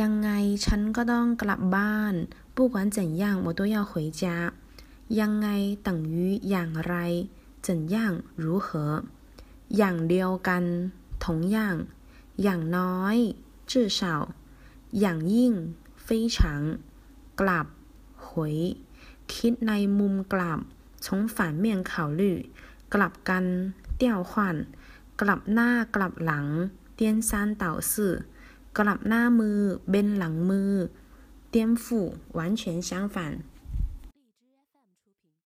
ยังไงฉันก็ต้องกลับบ้าน不管怎样我都要回家ยังไง等于อย่างไร怎样如何อย่างเดียวกัน同样อย่างน้อย至少อย่างยิ่ง非常กลับ回คิดในมุมกลับ从反面考虑กลับกัน调换กลับหน้ากลับหลัง颠三倒四 กลับหน้ามือเบนหลังมือ颠覆完全相反